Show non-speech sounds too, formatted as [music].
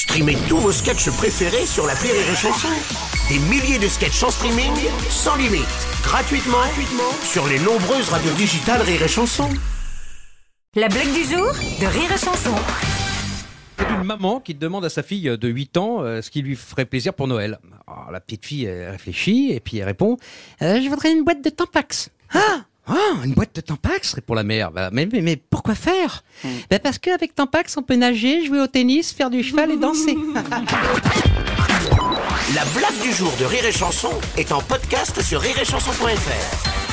Streamez tous vos sketchs préférés sur la Rire et Chanson. Des milliers de sketchs en streaming, sans limite, gratuitement, gratuitement sur les nombreuses radios digitales Rire et Chanson. La blague du jour de Rire et Chanson. C'est une maman qui demande à sa fille de 8 ans euh, ce qui lui ferait plaisir pour Noël. Alors, la petite fille elle réfléchit et puis elle répond Euh, Je voudrais une boîte de Tampax. Ah ah, une boîte de Tampax répond la mère. Bah, mais, mais, mais pourquoi faire? Bah, Parce qu'avec Tampax, on peut nager, jouer au tennis, faire du cheval et danser. [laughs] La blague du jour de Rire et Chanson est en podcast sur rireetchanson.fr.